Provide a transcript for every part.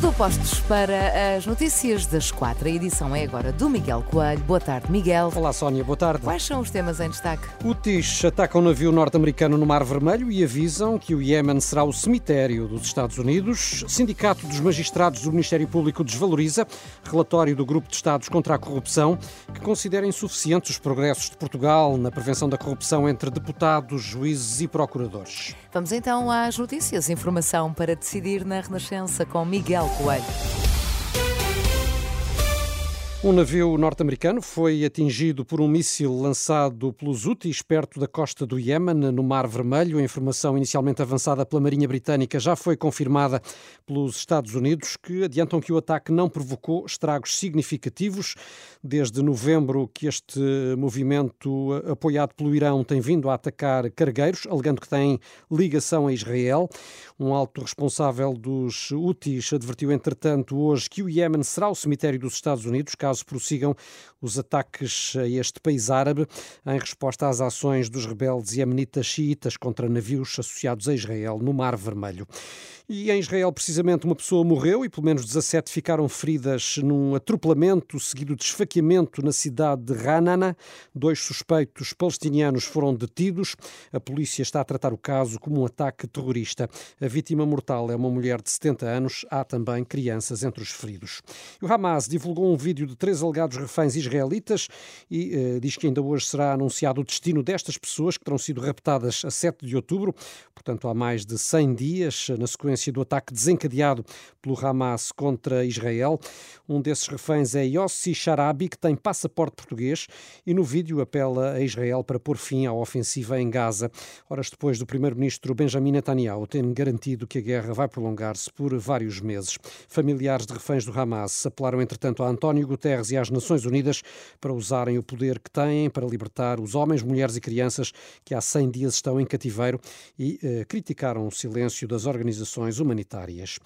Tudo postos para as notícias das quatro. A edição é agora do Miguel Coelho. Boa tarde, Miguel. Olá, Sónia, boa tarde. Quais são os temas em destaque? Houthis atacam um navio norte-americano no Mar Vermelho e avisam que o Iémen será o cemitério dos Estados Unidos. Sindicato dos Magistrados do Ministério Público desvaloriza relatório do Grupo de Estados contra a Corrupção, que considera insuficientes os progressos de Portugal na prevenção da corrupção entre deputados, juízes e procuradores. Vamos então às notícias. Informação para decidir na Renascença com Miguel Coelho. Um navio norte-americano foi atingido por um míssil lançado pelos Houthis perto da costa do Iémen, no Mar Vermelho. A informação inicialmente avançada pela Marinha Britânica já foi confirmada pelos Estados Unidos, que adiantam que o ataque não provocou estragos significativos. Desde novembro que este movimento apoiado pelo Irão tem vindo a atacar cargueiros, alegando que tem ligação a Israel. Um alto responsável dos Houthis advertiu, entretanto, hoje que o Iémen será o cemitério dos Estados Unidos, caso prossigam os ataques a este país árabe, em resposta às ações dos rebeldes iemenitas xiitas contra navios associados a Israel no Mar Vermelho. E em Israel, precisamente, uma pessoa morreu e pelo menos 17 ficaram feridas num atropelamento seguido de esfaqueamento na cidade de Ranana. Dois suspeitos palestinianos foram detidos. A polícia está a tratar o caso como um ataque terrorista. A vítima mortal é uma mulher de 70 anos. Há também crianças entre os feridos. O Hamas divulgou um vídeo de três alegados reféns israelitas e eh, diz que ainda hoje será anunciado o destino destas pessoas que terão sido raptadas a 7 de outubro, portanto há mais de 100 dias, na sequência do ataque desencadeado pelo Hamas contra Israel. Um desses reféns é Yossi Sharabi, que tem passaporte português e no vídeo apela a Israel para pôr fim à ofensiva em Gaza. Horas depois do primeiro-ministro Benjamin Netanyahu ter garantido que a guerra vai prolongar-se por vários meses. Familiares de reféns do Hamas apelaram, entretanto, a António Guterres e às Nações Unidas para usarem o poder que têm para libertar os homens, mulheres e crianças que há 100 dias estão em cativeiro e eh, criticaram o silêncio das organizações humanitárias.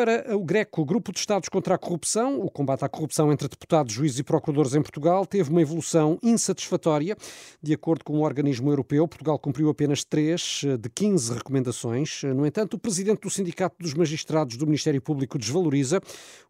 Para o GRECO, Grupo de Estados contra a Corrupção, o combate à corrupção entre deputados, juízes e procuradores em Portugal teve uma evolução insatisfatória. De acordo com o organismo europeu, Portugal cumpriu apenas 3 de 15 recomendações. No entanto, o presidente do Sindicato dos Magistrados do Ministério Público desvaloriza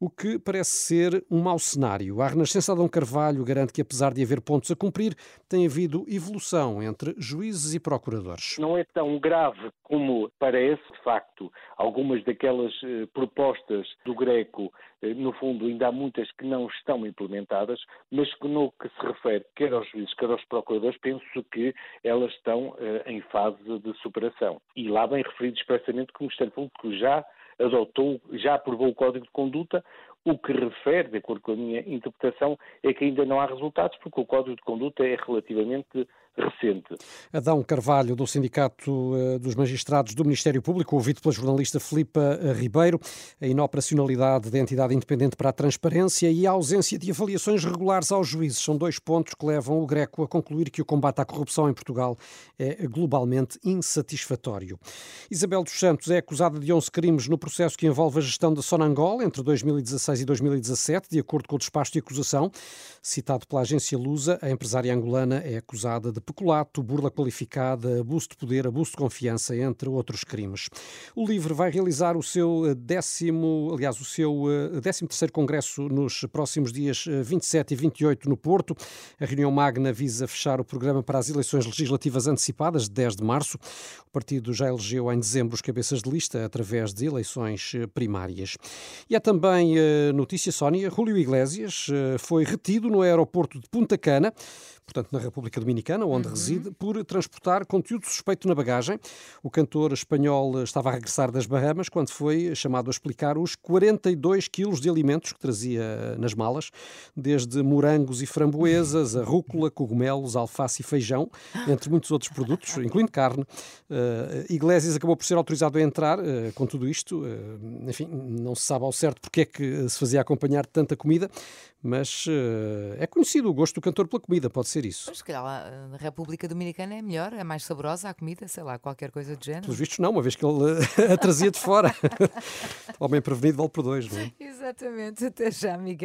o que parece ser um mau cenário. A Renascença Adão Carvalho garante que, apesar de haver pontos a cumprir, tem havido evolução entre juízes e procuradores. Não é tão grave como parece, de facto, algumas daquelas eh, propostas do Greco, eh, no fundo, ainda há muitas que não estão implementadas, mas que no que se refere quer aos juízes, quer aos procuradores, penso que elas estão eh, em fase de superação. E lá bem referido expressamente que o Ministério Público já adotou, já aprovou o Código de Conduta, o que refere, de acordo com a minha interpretação, é que ainda não há resultados, porque o Código de Conduta é relativamente recente. Adão Carvalho, do Sindicato eh, dos Magistrados do Ministério Público, ouvido pela jornalista Filipa eh, Ribeiro, a inoperacionalidade da entidade independente para a transparência e a ausência de avaliações regulares aos juízes são dois pontos que levam o Greco a concluir que o combate à corrupção em Portugal é globalmente insatisfatório. Isabel dos Santos é acusada de 11 crimes no processo que envolve a gestão da Sonangol entre 2016 e 2017, de acordo com o despacho de acusação. Citado pela agência Lusa, a empresária angolana é acusada de peculato, burla qualificada, abuso de poder, abuso de confiança, entre outros crimes. O LIVRE vai realizar o seu décimo, aliás, o seu eh, décimo terceiro congresso nos próximos dias 27 eh, e 28 no Porto. A reunião magna visa fechar o programa para as eleições legislativas antecipadas de 10 de março. O partido já elegeu em dezembro os cabeças de lista através de eleições eh, primárias. E há também notícia, Sónia, Julio Iglesias foi retido no aeroporto de Punta Cana portanto na República Dominicana, onde uhum. reside, por transportar conteúdo suspeito na bagagem. O cantor espanhol estava a regressar das Bahamas quando foi chamado a explicar os 42 quilos de alimentos que trazia nas malas, desde morangos e framboesas, a rúcula, cogumelos, alface e feijão, entre muitos outros produtos, incluindo carne. Uh, Iglesias acabou por ser autorizado a entrar uh, com tudo isto. Uh, enfim, não se sabe ao certo porque é que se fazia acompanhar tanta comida, mas é conhecido o gosto do cantor pela comida, pode ser ser isso. Mas, se calhar, República Dominicana é melhor, é mais saborosa a comida, sei lá, qualquer coisa do género. Pelos vistos, não, uma vez que ele a trazia de fora. Homem prevenido vale por dois, não é? Exatamente, até já, Miguel.